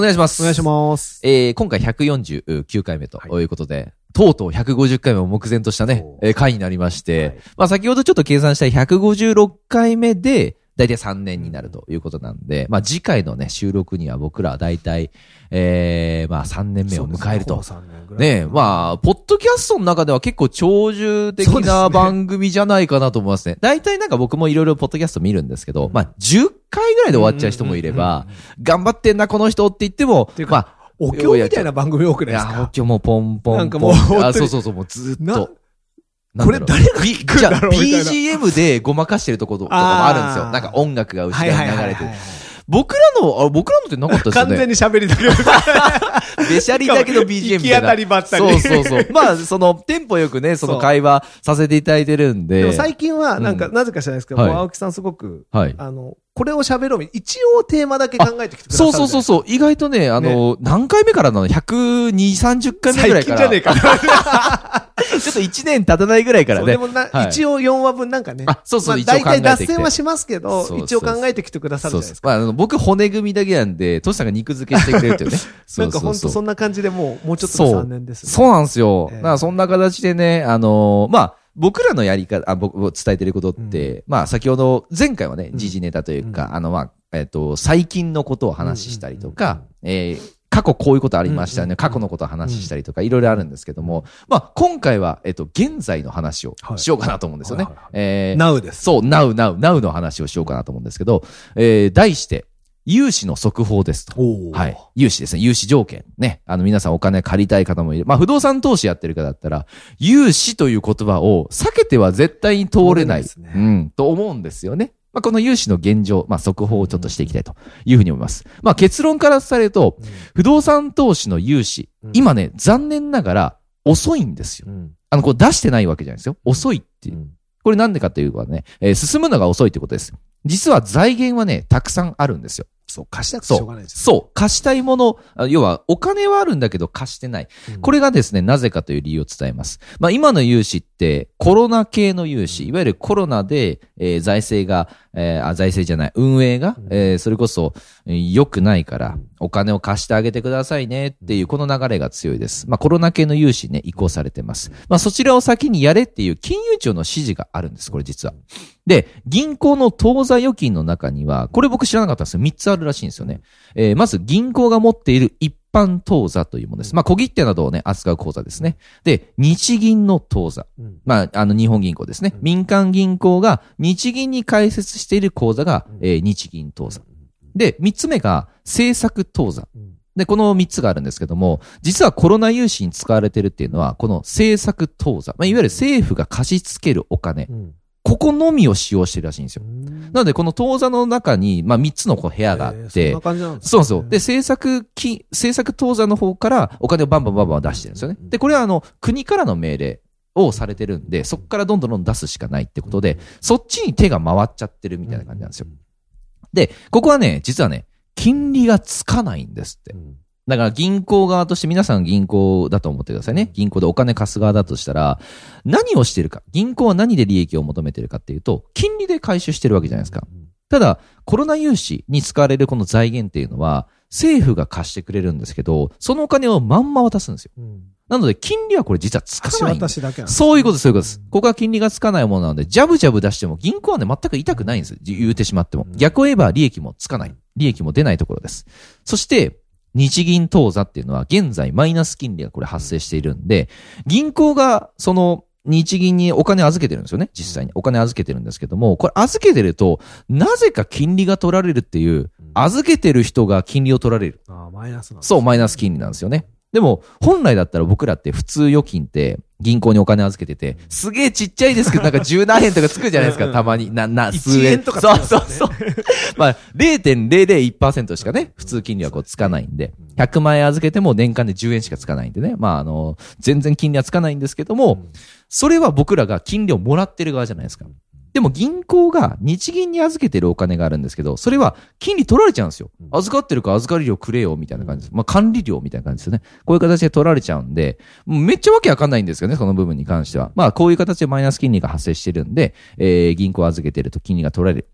お願いします。お願いします。えー、今回149回目ということで、とうとう150回目を目前としたねお、えー回になりまして、はいまあ先ほどちょっと計算した156回目で、だいたい3年になるということなんで、まあ次回のね、収録には僕らはだいたい、えー、まあ3年目を迎えると。ね。まあ、ポッドキャストの中では結構長寿的な番組じゃないかなと思いますね。大体なんか僕もいろいろポッドキャスト見るんですけど、まあ、10回ぐらいで終わっちゃう人もいれば、頑張ってんな、この人って言ってもまあ、お経みたいな番組多くないですか？お経もうポンポンポン。なんかもうあ、そうそうそう、もうずっなと。これ誰が聞くんだろうじゃあみたいな BGM でごまかしてるところとかもあるんですよ。なんか音楽が後ろに流れてる。い。僕らの、あ、僕らのってなかったですよね。完全に喋りだけど。べしゃりだけど BGM みたいな。行き当たりばったり。そうそうそう。まあ、その、テンポよくね、その会話させていただいてるんで。でも最近は、なんか、うんなぜか知らないですけど、青木さんすごく、はい。あの、これを喋ろうみ一応テーマだけ考えてきてくださそうる。そうそうそう。意外とね、あの、何回目からなの ?120、30回目ぐらいから。最近じゃねえか。ちょっと1年経たないぐらいからね。でもな、はい一応4話分なんかね。あそうそうまあ大体脱線はしますけどそうそう、そう一応考えてきてくださるじゃないですすか。でまあ、あの僕骨組みだけなんで、トシさんが肉付けしてくれるっていうね。そなんか本当そんな感じでもう、もうちょっとそう3年ですね。そうなんですよ。ええだからそんな形でね、あのーまあ、僕らのやり方、あ、僕、伝えてることって、まあ、先ほど、前回はね、うん。時事ネタというか、うん。あの、まあ、えっ、と、最近のことを話したりとか、うんうんえー過去こういうことありましたよね。うんうん過去のことを話したりとか、いろいろあるんですけども、まあ、今回は、えっ、と、現在の話をはいしようかなと思うんですよね。はい。えー Now です。そう、now, now, now の話をしようかなと思うんですけど、えー題して、融資の速報ですと。はい。融資ですね。融資条件。ね。あの、皆さんお金借りたい方もいる。まあ、不動産投資やってる方だったら、融資という言葉を避けては絶対に通れない。ねうん。と思うんですよね。まあ、この融資の現状、まあ、速報をちょっとしていきたいというふうに思います。まあ、結論から伝えると、不動産投資の融資、うん今ね、残念ながら遅いんですよ。うんあの、こう出してないわけじゃないですよ。遅いっていう。これなんでかというとね、えー進むのが遅いってことです。実は財源はね、たくさんあるんですよ。そう、貸したくてしょうがないですよ。そう。貸したいもの、あ要はお金はあるんだけど貸してない。うんこれがですね、なぜかという理由を伝えます。まあ今の融資ってコロナ系の融資、いわゆるコロナで、えー財政が、えーあ、財政じゃない、運営が、うんえーそれこそえー良くないからうん、お金を貸してあげてくださいねっていうこの流れが強いです。まあコロナ系の融資ね、移行されてます。まあそちらを先にやれっていう金融庁の指示があるんです、これ実は。で、銀行の当座預金の中には、これ僕知らなかったんですよ。3つあるらしいんですよね。えーまず銀行が持っている一般当座というものです。まあ小切手などをね、扱う口座ですね。で、日銀の当座。うんまあ、あの、日本銀行ですね。うん民間銀行が日銀に開設している口座が、えー日銀当座。で、3つ目が政策当座。うんで、この3つがあるんですけども、実はコロナ融資に使われてるっていうのは、この政策当座。まあ、いわゆる政府が貸し付けるお金。うんここのみを使用してるらしいんですよ。なので、この当座の中に、まあ、3つのこう部屋があって、えーそんな感じなんですねそうなんで政策金、政策当座の方からお金をバンバンバンバン出してるんですよね。で、これはあの、国からの命令をされてるんで、そこからどんどんどんどん出すしかないってことで、そっちに手が回っちゃってるみたいな感じなんですよ。で、ここはね、実はね、金利がつかないんですってう。んだから銀行側として皆さん銀行だと思ってくださいね。銀行でお金貸す側だとしたら、何をしてるか。銀行は何で利益を求めてるかっていうと、金利で回収してるわけじゃないですか。ただ、コロナ融資に使われるこの財源っていうのは、政府が貸してくれるんですけど、そのお金をまんま渡すんですよ。うんなので、金利はこれ実はつかないんです。渡しだけなんですそういうことです、そういうことです。ここは金利がつかないものなので、ジャブジャブ出しても銀行はね、全く痛くないんです。言うてしまっても。逆を言えば利益もつかない。利益も出ないところです。そして、日銀当座っていうのは現在マイナス金利がこれ発生しているんで、銀行がその日銀にお金預けてるんですよね。実際に。お金預けてるんですけども、これ預けてると、なぜか金利が取られるっていう、預けてる人が金利を取られる。あーマイナスなんですそう、マイナス金利なんですよね。でも、本来だったら僕らって普通預金って、銀行にお金預けてて、すげえちっちゃいですけど、なんか十何円とかつくじゃないですか、うんたまに。な、な、1数円円とかそうそうそう。まあ、0.001%しかね、普通金利はこうつかないんで、100万円預けても年間で10円しかつかないんでね。まあ、あの、全然金利はつかないんですけども、それは僕らが金利をもらってる側じゃないですか。でも銀行が日銀に預けてるお金があるんですけど、それは金利取られちゃうんですよ。預かってるから預かり料くれよ、みたいな感じです。まあ管理料みたいな感じですよね。こういう形で取られちゃうんで、めっちゃわけわかんないんですよね、その部分に関しては。まあこういう形でマイナス金利が発生してるんで、えー、銀行預けてると金利が取られる。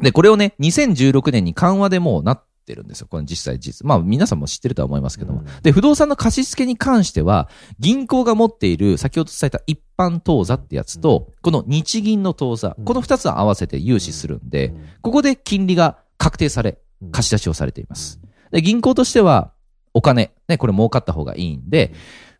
で、これをね、2016年に緩和でもうなってるんですよ。これ実際実。まあ皆さんも知ってるとは思いますけども。うんで、不動産の貸し付けに関しては、銀行が持っている、先ほど伝えた一般当座ってやつと、この日銀の当座、うんこの二つを合わせて融資するんで、ここで金利が確定され、貸し出しをされています。で、銀行としては、お金、ね、これ儲かった方がいいんで、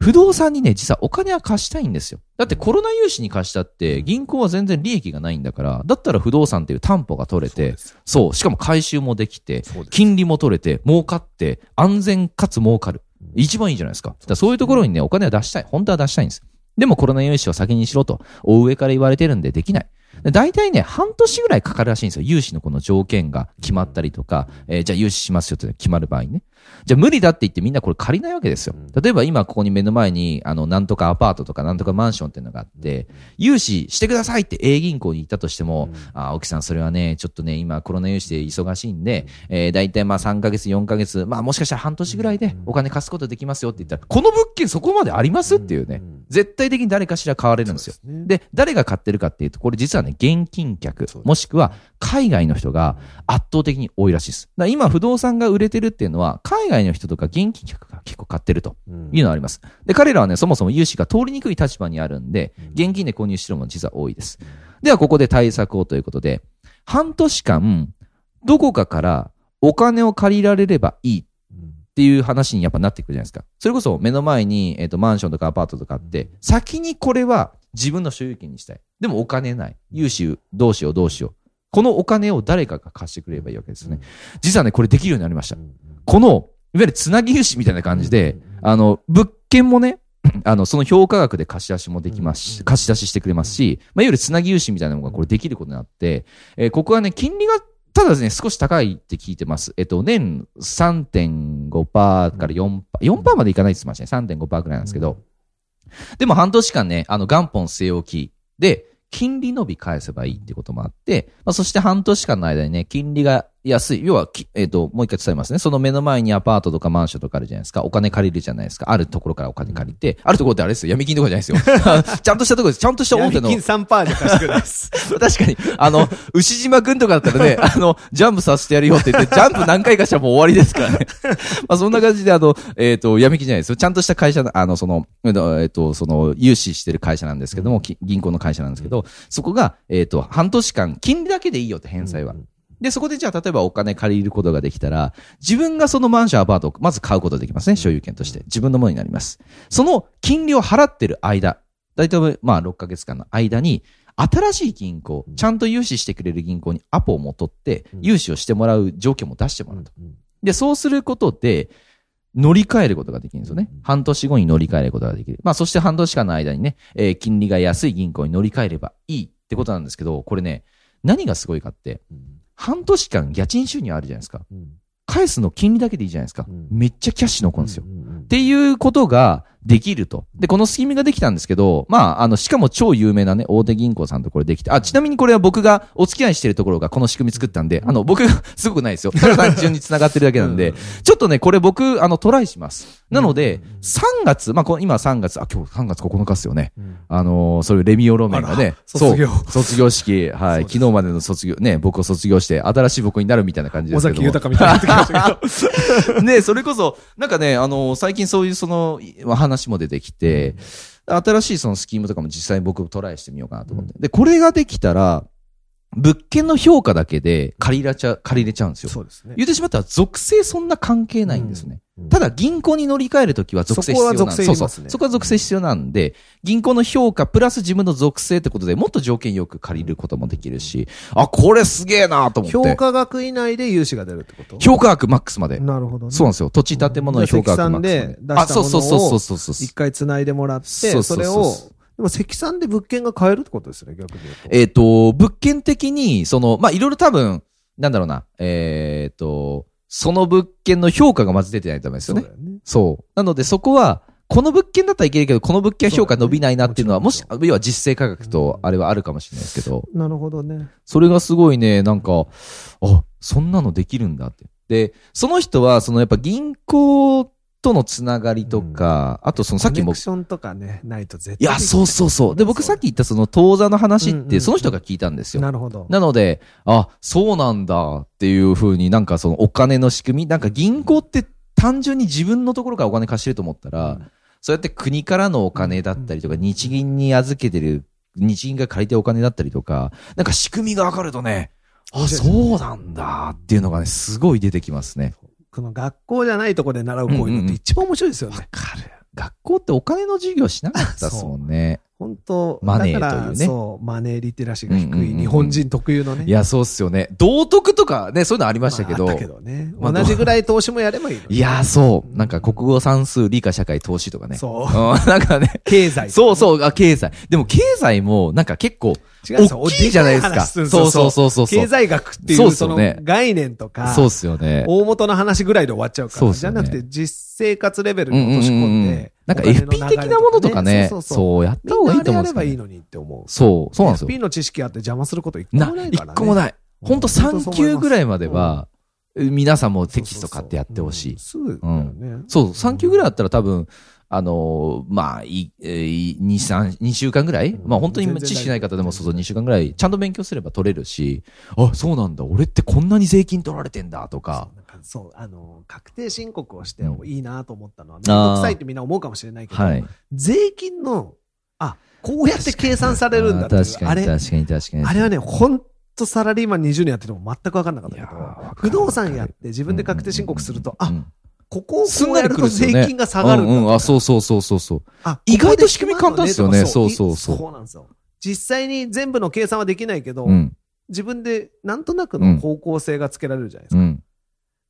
不動産にね、実はお金は貸したいんですよ。だってコロナ融資に貸したって、銀行は全然利益がないんだから、だったら不動産っていう担保が取れて、そう、しかも回収もできて、金利も取れて、儲かって、安全かつ儲かる。一番いいじゃないですか。だそういうところにね、お金を出したい。本当は出したいんです。でもコロナ融資を先にしろと、大上から言われてるんでできない。で大体ね、半年ぐらいかかるらしいんですよ。融資のこの条件が決まったりとか、えーじゃあ融資しますよって決まる場合にね。じゃあ無理だって言ってみんなこれ借りないわけですよ。例えば今ここに目の前に、あの、なんとかアパートとかなんとかマンションっていうのがあって、融資してくださいって A 銀行に行ったとしても、あ、青木さんそれはね、ちょっとね、今コロナ融資で忙しいんで、えー、大体まあ3ヶ月、4ヶ月、まあもしかしたら半年ぐらいでお金貸すことできますよって言ったら、この物件そこまでありますっていうね。絶対的に誰かしら買われるんですよ。で誰が買ってるかっていうと、これ実はね、現金客、もしくは海外の人が圧倒的に多いらしいです。だから今不動産が売れてるっていうのは、海外の人とか現金客が結構買ってるというのがあります。で、彼らはね、そもそも融資が通りにくい立場にあるんで、現金で購入してるもの実は多いです。では、ここで対策をということで、半年間、どこかからお金を借りられればいいっていう話にやっぱなってくるじゃないですか。それこそ目の前に、えっ、と、マンションとかアパートとかあって、先にこれは自分の所有権にしたい。でもお金ない。融資どうしようどうしよう。このお金を誰かが貸してくれればいいわけですね。実はね、これできるようになりました。この、いわゆるつなぎ融資みたいな感じで、あの、物件もね、あの、その評価額で貸し出しもできます。し、貸し出ししてくれますし、まあ、いわゆるつなぎ融資みたいなのがこれできることになって、えーここはね、金利が、ただですね、少し高いって聞いてます。えっと、年3.5%から4%、4%までいかないって言ってましたね。3.5%くらいなんですけど、でも半年間ね、あの元本据え置きで、金利伸び返せばいいってこともあって、まあ、そして半年間の間にね、金利が安い。要は、きえっ、と、もう一回伝えますね。その目の前にアパートとかマンションとかあるじゃないですか。お金借りるじゃないですか。あるところからお金借りて、あるところってあれですよ。闇金とかじゃないですよ。ちゃんとしたところです。ちゃんとした大手の。金3%じゃ貸してくれない。確かに、あの、牛島くんとかだったらね、あの、ジャンプさせてやるよって言って、ジャンプ何回かしたらもう終わりですからね。まあそんな感じで、あの、えっ、と、闇金じゃないですよ。ちゃんとした会社な、あの、その、えっ、と、えっとその、融資してる会社なんですけども、き銀行の会社なんですけど、そこが、えっ、と、半年間、金利だけでいいよって返済は。で、そこでじゃあ、例えばお金借りることができたら、自分がそのマンション、アパートをまず買うことができますね。所有権として。自分のものになります。その金利を払ってる間、大体まあ6ヶ月間の間に、新しい銀行、ちゃんと融資してくれる銀行にアポをも取って、融資をしてもらう条件も出してもらうと。で、そうすることで、乗り換えることができるんですよね。半年後に乗り換えることができる。まあ、そして半年間の間にね、えー金利が安い銀行に乗り換えればいいってことなんですけど、これね、何がすごいかって、半年間家賃収入あるじゃないですか。返すの金利だけでいいじゃないですか。うんめっちゃキャッシュ残るんですよ。っていうことができると。で、このスキームができたんですけど、まあ、あの、しかも超有名なね、大手銀行さんとこれできて、あ、ちなみにこれは僕がお付き合いしてるところがこの仕組み作ったんで、あの、僕がすごくないですよ。ただ単純に繋がってるだけなんで、ちょっとね、これ僕、あの、トライします。なので、3月、まあ、今3月、あ、今日3月9日っすよね。あのーそういうレミオロメンがね、卒業卒業式、はい、昨日までの卒業、ね、僕を卒業して、新しい僕になるみたいな感じで尾すけども。崎豊みたいにな。ね、それこそ、なんかね、あの、最近そういうその、い話も出てきて、新しいそのスキームとかも実際に僕トライしてみようかなと思って。で、これができたら、物件の評価だけで借りらちゃ、借りれちゃうんですよ。そうですね。言ってしまったら属性そんな関係ないんですね。ただ銀行に乗り換えるときは属性必要なんそこは属性いりますねそうそう。そこは属性必要なんで、銀行の評価プラス自分の属性ってことでもっと条件よく借りることもできるし、あ、これすげえなと思って。評価額以内で融資が出るってこと？評価額マックスまで。なるほどね。そうなんですよ。土地建物の評価額マックスまで出あ、したものをそうそうそうそうそうそう一。回繋いでもらって、そうそうそうそうそれを、でも積算で物件が買えるってことですね、逆に言うと。えっ、と、物件的に、その、まあ、いろいろ多分、なんだろうな、えっ、と、その物件の評価がまず出てないとダメですよねそう。ね。そう。なのでそこは、この物件だったらいけるけど、この物件は評価伸びないなっていうのは、もし要は実勢価格と、あれはあるかもしれないですけど、なるほどね。それがすごいね、なんか、あ、そんなのできるんだって。で、その人は、そのやっぱ銀行とのつながりとか、あとそのさっきもコネク、ションとかね、ないと絶対いや、そうそうそう。で、僕さっき言ったその当座の話って、うんうんうんその人が聞いたんですよ。なるほど。なので、あ、そうなんだっていうふうになんかそのお金の仕組み、なんか銀行って単純に自分のところからお金貸してると思ったら、そうやって国からのお金だったりとか、日銀に預けてる、日銀が借りてるお金だったりとか、なんか仕組みがわかるとね、あ、そうなんだっていうのがね、すごい出てきますね。この学校じゃないとこで習うこういうのって一番面白いですよね。わかる。学校ってお金の授業しなかったですもんね。本当マネーというねそう、マネーリテラシーが低うんうんうんうんい日本人特有のね。いや、そうっすよね。道徳とかね、そういうのありましたけど。まああったけどね。まあ同じぐらい投資もやればいいのにいや、そう。なんか国語算数、理科社会、投資とかね。そう。うん。なんかね。経済。そうそう、あ、経済。でも経済も、なんか結構、違うんですよ大きいじゃないですかそうそうそうそう経済学っていうその概念とか、そうっすよね。大元の話ぐらいで終わっちゃうから。じゃなくて実生活レベルに落とし込んで。なんか FP 的なものとかね、そうやった方がいいと思うんですよやればいいのにって思う。そう、そうなんですよ。FP の知識あって邪魔すること一個なもない、からね。一個もない。ほんと3級ぐらいまでうんは、皆さんもテキスト買ってやってほしい。そう、3級ぐらいだったら多分、あのーまあ、い、えー、2、3、2週間ぐらい、うん。まあ本当に知識ない方でもそうそう2週間ぐらい、ちゃんと勉強すれば取れるし、あ、そうなんだ、俺ってこんなに税金取られてんだとか。そう、あの、確定申告をしてうん。いいなと思ったのは、めんどくさいってみんな思うかもしれないけど、はい。税金の、あ、こうやって計算されるんだって確かにあれ、確かに確かに。あれはね、ほんとサラリーマン20年やってても全く分かんなかったけど不動産やって自分で確定申告すると、あ、うん。ここをすんなりこうやると税金が下がるんだうんうん、あ、そうう。そうそうそうそう。あ意外と仕組み簡単ですよねここで決まるのそうそうそうそうなんですよ。実際に全部の計算はできないけど、うん。自分でなんとなくの方向性がつけられるじゃないですか。うん。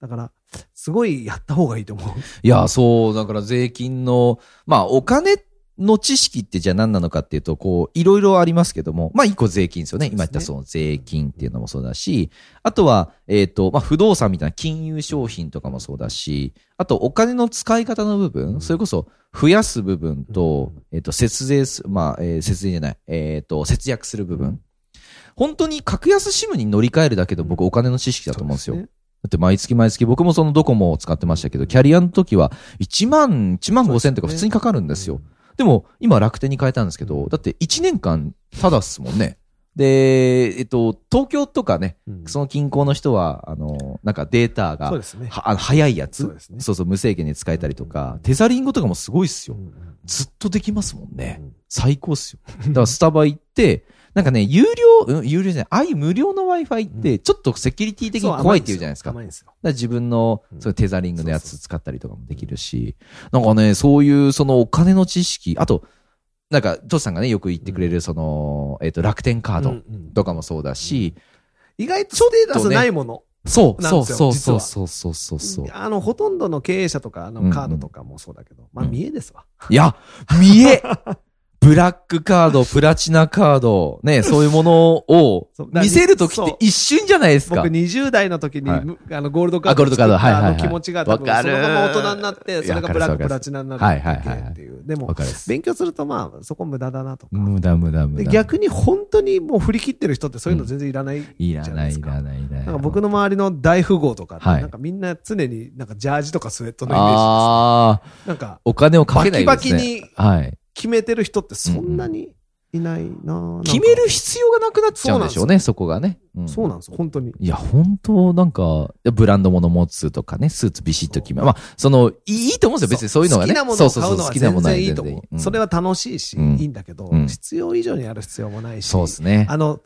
だから、すごいやった方がいいと思う。いや、そう、だから税金の、まあ、お金の知識ってじゃあ何なのかっていうと、こう、いろいろありますけども、まあ、一個税金ですよね。今言ったその税金っていうのもそうだし、あとは、えっ、と、まあ、不動産みたいな金融商品とかもそうだし、あと、お金の使い方の部分、それこそ、増やす部分と、えっ、と、節税す、まあ、えー節税じゃない、えっ、と、節約する部分。本当に格安シムに乗り換えるだけで僕お金の知識だと思うんですよ。だって毎月毎月僕もそのドコモを使ってましたけど、キャリアの時は1万、1万5千とか普通にかかるんですよ。でも今楽天に変えたんですけど、だって1年間ただっすもんね。で、えっと、東京とかね、うんその近郊の人は、あの、なんかデータがそう、ですね。はあの早いやつそうですねそうそう、無制限に使えたりとか、テザリングとかもすごいっすよう。んずっとできますもんね。うん最高っすよ。だからスタバ行って、なんかね、有料、うん、有料じゃない、ああいう無料の Wi-Fi って、ちょっとセキュリティ的に怖いって言うじゃないですか。だか甘いんですよ。ら自分のうん、そういうテザリングのやつ使ったりとかもできるし、なんかね、そういうそのお金の知識、あと、なんか、トシさんがね、よく言ってくれる、その、えっと、楽天カードうんうん。とかもそうだし、意外とステータスないもの。そう、そう、そう、そう、そう、そう、そう、そう。あの、ほとんどの経営者とか、あの、カードとかもそうだけど、まあ、うん。見えですわ。いや、見えブラックカード、プラチナカード、ね、そういうものを見せるときって一瞬じゃないですか。僕20代の時に、はいむあの、ゴールドカードあゴールドカードはいはいはいあの気持ちが多分、そのまま大人になって、それがブラック、プラチナになるはいはいはいはいっていう。でも。勉強するとまあ、そこ無駄だなとか。無駄無駄無で駄。逆に本当にもう振り切ってる人ってそういうの全然いらないじいらない、ゃないですか。いらない、いらない。なんか僕の周りの大富豪とかって、はいなんかみんな常になんかジャージとかスウェットのイメージああ、です、ね。なんかお金をかけないバですね。キバキにはい。決めてる人ってそんなにいないな,、な決める必要がなくなっちゃうんでしょうね、そこがね。んそうなんですよ、本当に。いや、本当なんか、ブランド物持つとかね、スーツビシッと決め、まあ、その、いいと思うんですよ、別にそういうのがね。好きなものを買うのは全然いいと思う。それは楽しいし、うんいいんだけど、うん必要以上にやる必要もないし、そうですね。あの、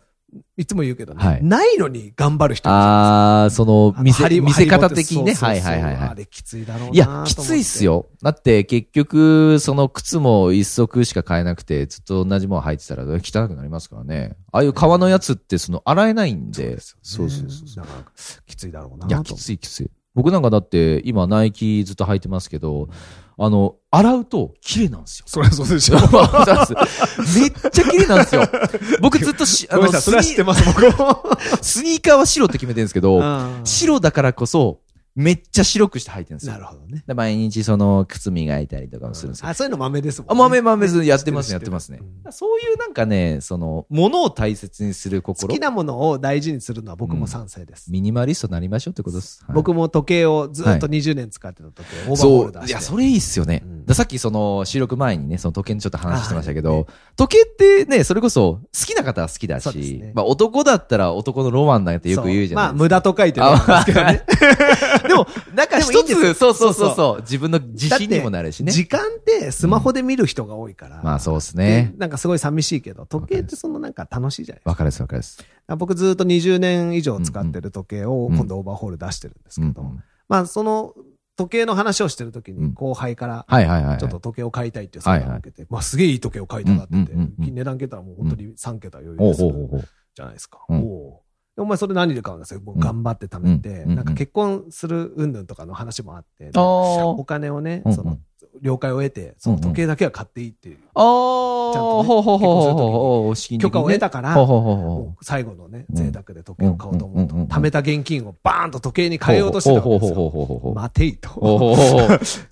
いつも言うけどね、はいないのに頑張る人いるじゃあー、その、見せ、見せ方的にね。はいはいはいはあれきついだろうない。や、きついっす。よ。だって結局、その靴も一足しか買えなくて、ずっと同じもの履いてたら汚くなりますからね。ああいう革のやつってその洗えないんで。そうそうそうそうだから、きついだろうなと。いや、きついきつい。僕なんかだって、今ナイキずっと履いてますけど、あの、洗うと綺麗なんですよ。そりゃそうでしょ。めっちゃ綺麗なんですよ。僕ずっとし、あの、スニーカーは白って決めてるんですけど、白だからこそ、めっちゃ白くして履いてるんですよ。なるほどね。で毎日その靴磨いたりとかもするんですけど。あ、そういうの豆ですもんね。あ、豆豆ずやってますね、やってますね。そういうなんかね、その、ものを大切にする心。好きなものを大事にするのは僕も賛成です。ミニマリストになりましょうってことです。はい僕も時計をずっと20年使ってた時計、オーバーホーそうル出。して。いや、それいいっすよね。うんださっきその収録前にね、その時計のちょっと話してましたけど、あはい時計ってね、それこそ好きな方は好きだし、ねまあ男だったら男のロマンなんてよく言うじゃないまあ、ですか。無駄と書いてるんですけどね。でも、なんか一つ、んですよそうそうそうそそう、自分の自信にもなるしね。時間ってスマホで見る人が多いから。まあそうですねで。なんかすごい寂しいけど、時計ってそのなんか楽しいじゃないですか。わかるですわかるです。僕ずっと20年以上使ってる時計をうん今度オーバーホール出してるんですけど、うんまあその時計の話をしてる時うんに後輩から、はいはいはい。ちょっと時計を買いたいっていう相談を受けて、まあすげえいい時計を買いたがってて、値段けたらもう本当に3桁余裕です。じゃないですか。うんおうでお前それ何で買うんですよ。もう頑張って貯めて、うん。うん。なんか結婚する云々とかの話もあって、あおー金をねその、了解を得て、その時計だけは買っていいっていう。ちゃんとね許可を得たから、最後のね、うん。贅沢で時計を買おうと思うと。貯めた現金をバーンと時計に変えようとしてたわけですよ。待てい。と。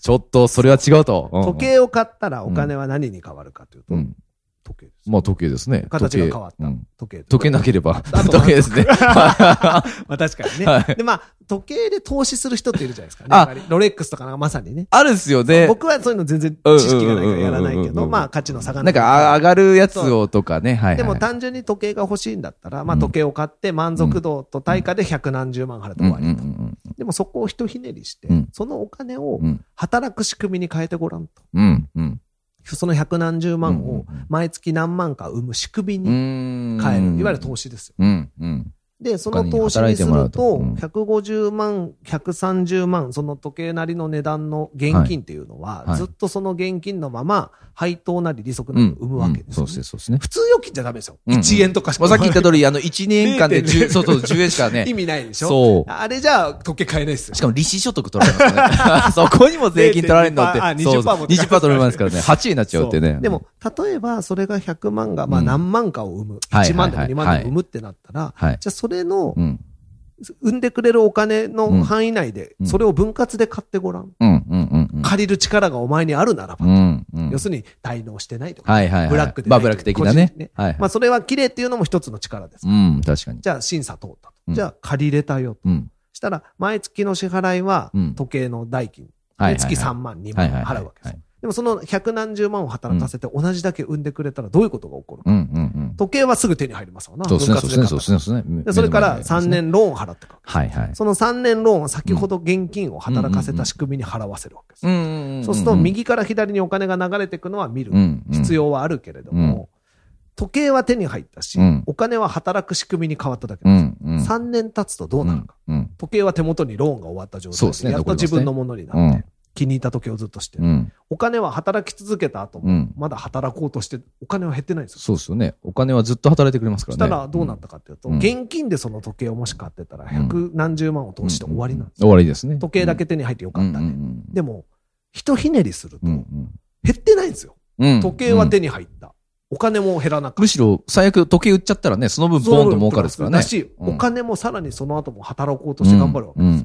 ちょっと、それは違うと。うん。時計を買ったらお金は何に変わるかというとう、ん。時計です。まあ時計ですね。形が変わった時計うん。時計。なければ、時計ですね。まあ 確かにね。はいで、まあ、時計で投資する人っているじゃないですかね。ロレックスとかがまさにね。あるんすよね。僕はそういうの全然知識がないからやらないけど、うんうんうんうんうんまあ価値の差がなんかあ上がるやつをとかね。はいはい。でも単純に時計が欲しいんだったら、まあうん時計を買って満足度と対価で百何十万払って終わりとうん。うんでもそこをひとひねりしてうん、そのお金をうんうん働く仕組みに変えてごらんと。うん。うん。その百何十万を毎月何万か生む仕組みうにん。変える。いわゆる投資ですよ。うん。うん。で、その投資にすると、他に働いてもらうとうん150万、130万、その時計なりの値段の現金っていうのは、はいずっとその現金のまま、配当なり利息なりを生むわけですよ、ねそうですね、そうですね。普通預金じゃダメですよ。うんうん1円とかしか。まあさっき言った通り、あの、1年間で10、0.0そうそう、10円しかね。意味ないでしょ？そうあれじゃあ、時計買えないですよし。かも利子所得取られますからね。そこにも税金取られるのって。0.2%あそうそう20%も20%取られますからね。8円になっちゃうってね。でも、例えば、それが100万が、まあうん何万かを生む。はい1万でもはい2万でも生むってなったら、はい。じゃあそれのう、ん。でくれるお金の範囲内でう、んそれを分割で買ってごらん。借りる力がお前にあるならばう。ん、うん。要するに、滞納してないとか。はいはいはい。ブラックでまあブラック的なねい。まあ、それは綺麗っていうのも一つの力です。うん、確かに。じゃあ、審査通ったじゃあ、借りれたよと。うん。したら、毎月の支払いはうん、時計の代金。月3万、2万払うわけですよ。でも、その百何十万を働かせて、同じだけ生んでくれたら、どういうことが起こるか。うん、うん、うん。時計はすぐ手に入りますわな。そうですね、そうですね、ですね、それから3目の前にありますね。年ローンを払ってくる。はいはい。その3年ローンは先ほど現金を働かせた仕組みに払わせるわけですうよ。んうんん。そうすると、右から左にお金が流れていくのは見るう。ん、必要はあるけれども、時計は手に入ったしうん、お金は働く仕組みに変わっただけですよ。ん、うん。3年経つとどうなるか。うん。時計は手元にローンが終わった状態ですねやっと自分のものになってうん、気に入った時計をずっとしてう。ん。お金は働き続けた後もうん、まだ働こうとして、お金は減ってないんですよ。そうですよね。お金はずっと働いてくれますかそらね。したらどうなったかっていうと、うん現金でその時計をもし買ってたら、百何十万を通して終わりなんです終わりですね。時計だけ手に入ってよかったね。ねでも、ひとひねりすると、うん減ってないんですよ。うん。時計は手に入った。お金も減らなかった。むしろ、最悪時計売っちゃったらね、その分ボーンと儲かるですからね。だし、うんお金もさらにその後も働こうとして頑張るわけうんです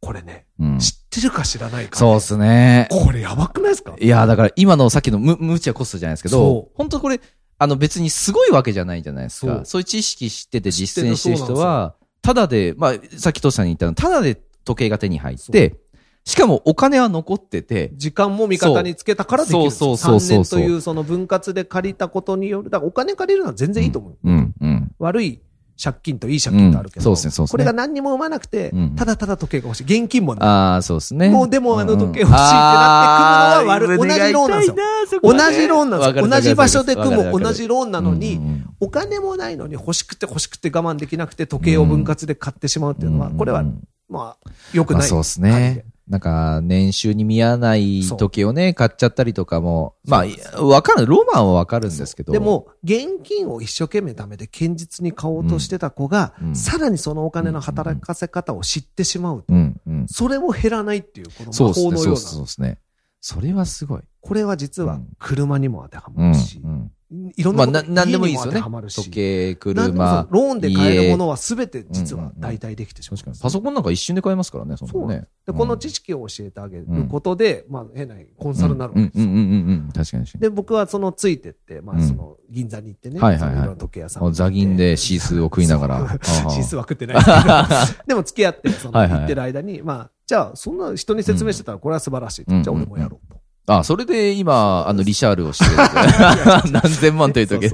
これね、うん。知ってるか知らないか、そうっすね。これやばくないですか？いや、だから今のさっきの無無知はコストじゃないですけそどう、本当これ、あの別にすごいわけじゃないじゃないですか。そういう知識知ってて実践してる人は、ただで、まあ、さっきトシさんに言ったの、ただで時計が手に入っそて、しかもお金は残ってて、時間も味方につけたからできるんですよ。そうそうそうそう3年というその分割で借りたことによる、だからお金借りるのは全然いいと思う。うん、うん。悪い借金といい借金とあるけど、うんそうですねそうですねこれが何にも生まなくて、うんただただ時計が欲しい。現金もない。ああ、そうですね。もうでもあの時計欲しいってなって組むのは悪い同じローンなんですよ同じローンなんですよ。同じ場所で組む同じローンなのに、お金もないのに欲しくて欲しくて我慢できなくて時計を分割で買ってしまうっていうのは、うんこれは、まあ、良くない。まあそうですね。なんか、年収に見合わない時計をね、買っちゃったりとかも、まあ、わかる、ロマンはわかるんですけど。で、も、現金を一生懸命貯めて堅実に買おうとしてた子が、うんさらにそのお金の働かせ方を知ってしまうと、うん、うん。それも減らないっていう、この魔法のような。そうですね。それはすごい。これは実はうん車にも当てはうん。まるし、うんいろんまあ、なんでもいいですよね時計、車。ローンで買える家ものは全て実は代替できてしまう。確かに。パソコンなんか一瞬で買えますからね、そんなね。で、この知識を教えてあげることで、まあ変なコンサルになるわうんうんうんけですよ。うんうん。確かに確かに。で、僕はそのついてって、まあうんその銀座に行ってね、はいはいはい時計屋さんあ座銀でシースーを食いながら。シースは食ってないですけど。でも付き合って、その行ってる間に、まあ、じゃあ、そんな人に説明してたらこれは素晴らしいじゃあ俺もやろうと。あ、それで今、あの、リシャールをしてる。何千万という時。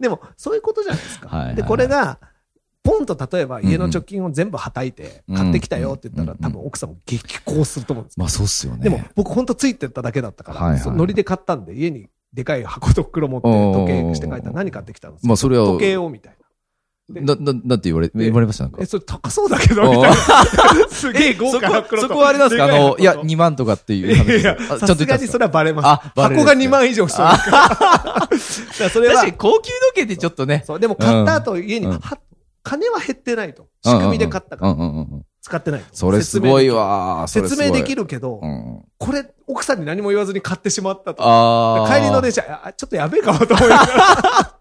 でも、そういうことじゃないですか。はいはいはい。で、これが、ポンと例えば家の貯金を全部はたいてうん。買ってきたよって言ったら、うん多分奥さんも激高すると思うんですよ。まあそうっすよね。でも、僕ほんとついてっただけだったから、はいはい。そのノリで買ったんで、家にでかい箱と袋持って時計して帰ったら何買ってきたんですかまあそれは、時計をみたいな。な、な、なんて言われ、で言われました？なんかえ、。それ高そうだけど、みたいな。すげえ豪そ華な袋そこはあれなんですか？あの、いや、でかい箱と2万とかっていうい話。やいや、あさすがにそれはバレます。あバレる箱が2万以上しそうですから。だからそれは確かに、高級時計ってちょっとね。そう、でも買った後家に、金は減ってないと。仕組みで買ったから。使ってないと。それすごいわ。説明できるけど、うん。これ、奥さんに何も言わずに買ってしまったと。帰りの電車、あちょっとやべえかもと思いながら。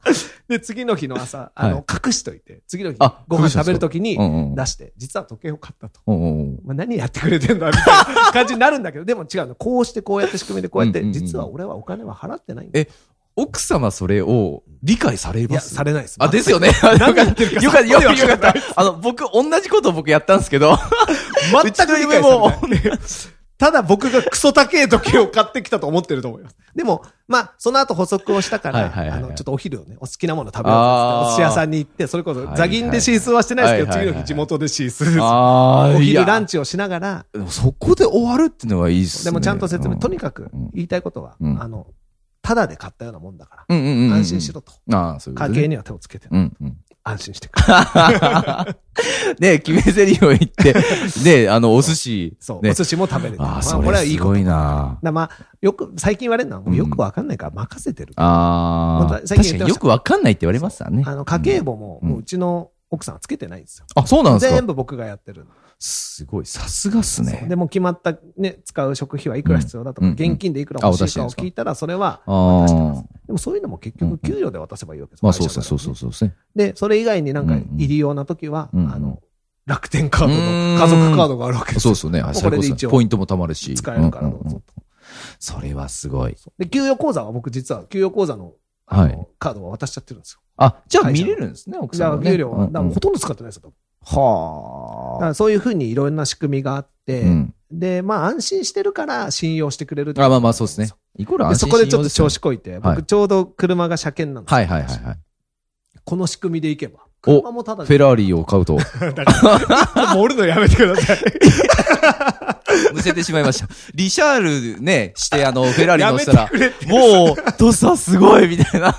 で、次の日の朝、あの、隠しといて、次の日あ、ご飯食べるときにうんうん出して、実は時計を買ったと。うんうんうん。まあ、何やってくれてんだみたいな感じになるんだけど、でも違うの。こうしてこうやって仕組みでこうやって、うんうんうん実は俺はお金は払ってないんだ。え奥様それを理解されいや、ますされないです。あ、ですよね。何言ってるかよかった、よかった、よかった。あの、僕、同じことを僕やったんですけど、全く理解されない。ただ僕がクソ高い時計を買ってきたと思ってると思います。でも、まあ、その後補足をしたから、あの、ちょっとお昼をね、お好きなもの食べようとお寿司屋さんに行って、それこそ座銀でシースーはしてないですけど、次の日地元でシースー。あお昼ランチ。チをしながら、そこで終わるっていうのはいいっすね。でもちゃんと説明、うんとにかく言いたいことは、うんあの、ただで買ったようなもんだか。ら、安心しろと。ああ、そういうことね。家計には手をつけて。安心してくれ。ね決め台詞を言って、ねあの、お寿司。そう、ねお寿司も食べれて。ああ、これれはいいこと。すごいだかならまあ、よく、最近言われるのは、よくわかんないから任せてる。ああ。最近よくわかんないって言われますわね。あの、家計簿も、うちの奥さんはつけてないんですよ。あ、そうなんですか全部僕がやってる。すごい。さすがっすね。でも決まったね、使う食費はいくら必要だとか、うん現金でいくら欲しいかを聞いたら、それは渡してます。でもそういうのも結局給与で渡せばいいわけです。まあそうそうそうそうですね。で、それ以外になんかうんうん入り用な時は、うんうんあの、楽天カードの家族カードがあるわけですよ。そうですよね。これで一応ポイントも貯まるし。使えるから。それはすごい。で、給与口座は僕実は給与口座のはいカードは渡しちゃってるんですよ。あ、じゃあ見れるんですね、奥じゃあさんはね。給料は、だからもううんほとんど使ってないですよ。多分だはあ。そういうふうにいろんな仕組みがあって、うんで、まあ安心してるから信用してくれるあ、まあまあそうですね。イコールで安心そこでちょっと調子こいて、はい僕ちょうど車が車検なんですよはいはいはいはい。この仕組みでいけば。お車もただフェラーリを買うと、盛るのやめてください。むせてしまいました。リシャールね、してあの、フェラーリ乗せたら、もう、ドサすごいみたいな。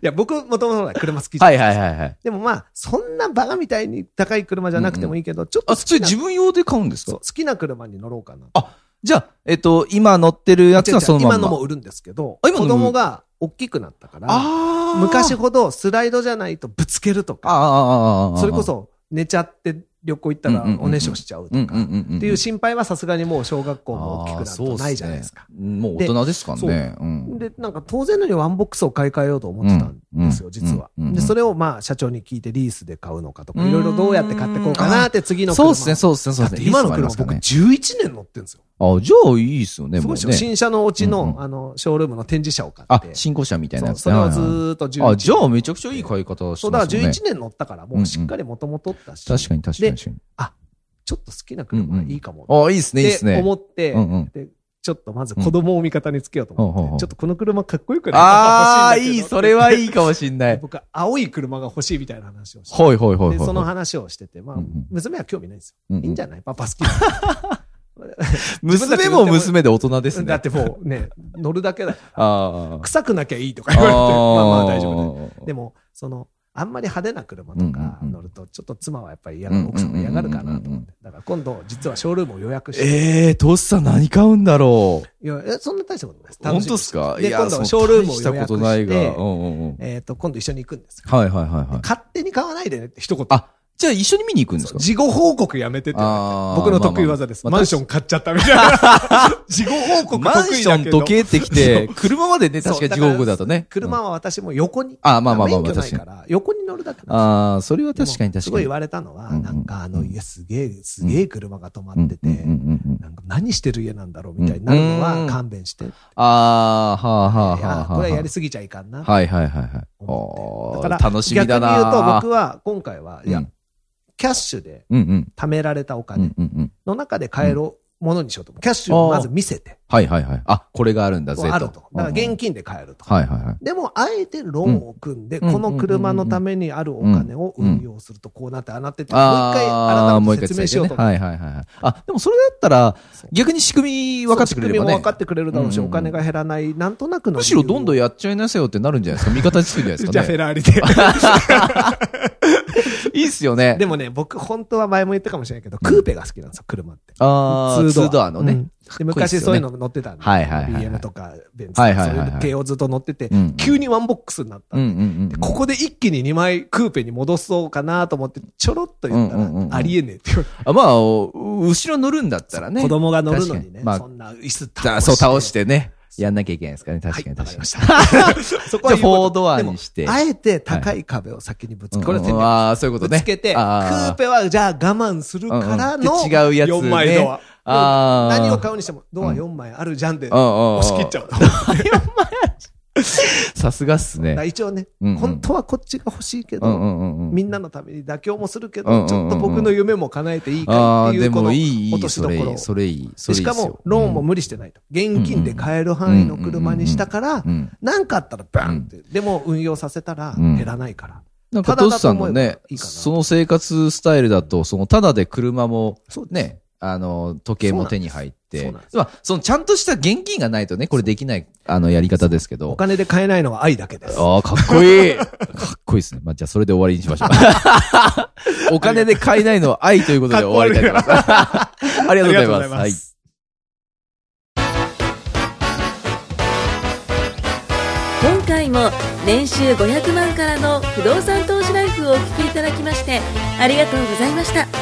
や、僕もともと車好きじゃんはいはいはいはい。でもまあ、そんなバカみたいに高い車じゃなくてもいいけど、ちょっとあ、それ自分用で買うんですか？好きな車に乗ろうかな。じゃあ、えっと、今乗ってるやつはそのまんま。今のも売るんですけど、子供が大きくなったから、ああ。昔ほどスライドじゃないとぶつけるとか、ああ、ああ、ああ。それこそ寝ちゃって旅行行ったらおねしょしちゃうとか。っていう心配はさすがにもう小学校も大きくなるとないじゃないですか。うっすねもう大人ですからね。うん。で、なんか当然のようにワンボックスを買い替えようと思ってたんですよ、うん実は。で、それをまあ社長に聞いてリースで買うのかとか、いろいろどうやって買ってこうかなって次の車。そうですね、そうですね、そうですね。今の車僕いいっすもあります11年乗ってるんですよ。あ、じゃあいいっすよね、もうね。新車のうちの、うんうんあの、ショールームの展示車を買あっ、て。新古車みたいなやつね。それをずーっと11はいあ、じゃあめちゃくちゃいい買い方してそう、だからますよね。11年乗ったから、もうしっかり元々取ったし、確かに確かにで確かに。ちょっと好きな車がいいかも。あ、いいっすね、いいっすね。思って、うんうんで、ちょっとまず子供を味方につけようと思って、うんほうほうほうちょっとこの車かっこよくないああ、いい、それはいいかもしんない。僕は青い車が欲しいみたいな話をして。ほいほいほいほい。でその話をしてて、まあうんうん、娘は興味ないんですよ。いいんじゃない？パパ好きだ。娘も娘で大人ですね。だってもうね、乗るだけだ。ああ。臭くなきゃいいとか言われて、まあまあ大丈夫ね。夫でも、その、あんまり派手な車とか乗ると、ちょっと妻はやっぱり嫌が、奥さんも嫌がるかなと思って。だから今度、実はショールームを予約して。ええー、トスさん何買うんだろう。いや、えそんな大したことないです。本当ですか？で、今度ショールームを大した予約ことないが。してう、んうんうん。えっと、今度一緒に行くんですよ。はいはいはいはい。勝手に買わないでねって一言。あ、じゃあ一緒に見に行くんですか？事後報告やめてって僕の得意技です。まあまあマンション買っちゃったみたいな。事後報告マンション。時計ってきて、車までね、確かに地獄だとね。車は私も横に。あまあまあまあまあ免許ないから、横に乗るだけああ、それは確かに確かに。すごい言われたのは、うんうんなんかあの家すげえ、すげえ車が止まってて、うんうんうんうんなんか何してる家なんだろうみたいになるのうんは勘弁して。いああ、はあはあやはあはあ。これはやりすぎちゃいかんな。はいはいはいはい。思ってあー楽しみだな逆に言うと僕は今回は、いやうん、キャッシュで。貯められたおうん金。の中で買えるものにしようと思う。キャッシュをまず見せて、はいはいはい。あ、これがあるんだぜと。あると。だから現金で買えると。はいはいはい。でも、あえてローンを組んで、うんこの車のためにあるお金を運用するとこうなって、ああなってって、もう一回改めて説明しようと。はいはいはいはい。あ、でもそれだったら逆に仕組み分かってくれればね仕組みも分。かってくれるだろうし、お金が減らない、なんとなくの。むしろどんどんやっちゃいなさいよってなるんじゃないですか。味方につくんじゃないですじゃあ。フェラーリで。いいっすよね。でもね、僕本当は前も言ったかもしれないけど、クーペが好きなんですよ、車って。ああ、ツードアのね。うんで昔そういうの乗ってたんで。はいはいはいはい BM とか、ベンツとか、はいはいはいはいそういう系をずっと乗っててうんうん、急にワンボックスになったうんうんうんで。ここで一気に2枚クーペに戻そうかなと思って、ちょろっと言ったうんうんうんうんら、ありえねえって言われてあまあ、お後ろ乗るんだったらね。子供が乗るのにね、まあそんな椅子倒だそう倒してね。やんなきゃいけないですかね。確かに確かに。はいわかりました。そこはドアにしてあえて高い壁を先にぶつけ、これは戦略ああ、そういうことね。ぶつけて、クあーペはじゃあ我慢するからの、うんうんで違うやつね4枚ドア。何を買うにしても、ドア4枚あるじゃんで、押し切っちゃうと。さすがっすね。一応ね、うんうん本当はこっちが欲しいけど、うんうんうんうん。みんなのために妥協もするけど、うんうんうんうんちょっと僕の夢も叶えていいかっていう、この落としどころそれいい、それいい。しかも、ローンも無理してないと。現金で買える範囲の車にしたからう、ん。なんかあったらバンって。でも運用させたらうん減らないから。なんか、ただトスさんのねいいその生活スタイルだと、その、ただで車も、そうですね、あの、時計も手に入ってそうなんで、すまあ、その、ちゃんとした現金がないとね、これできない、あの、やり方ですけおど。金で買えないのは愛だけです。ああ、かっこいい。かっこいいですね。まあ、じゃあ、それで終わりにしましょう。お金で買えないのは愛ということで終わりたいと思います。ありがとうございます。はい。今回も年収500万からの不動産投資ライフをお聞きいただきましてありがとうございました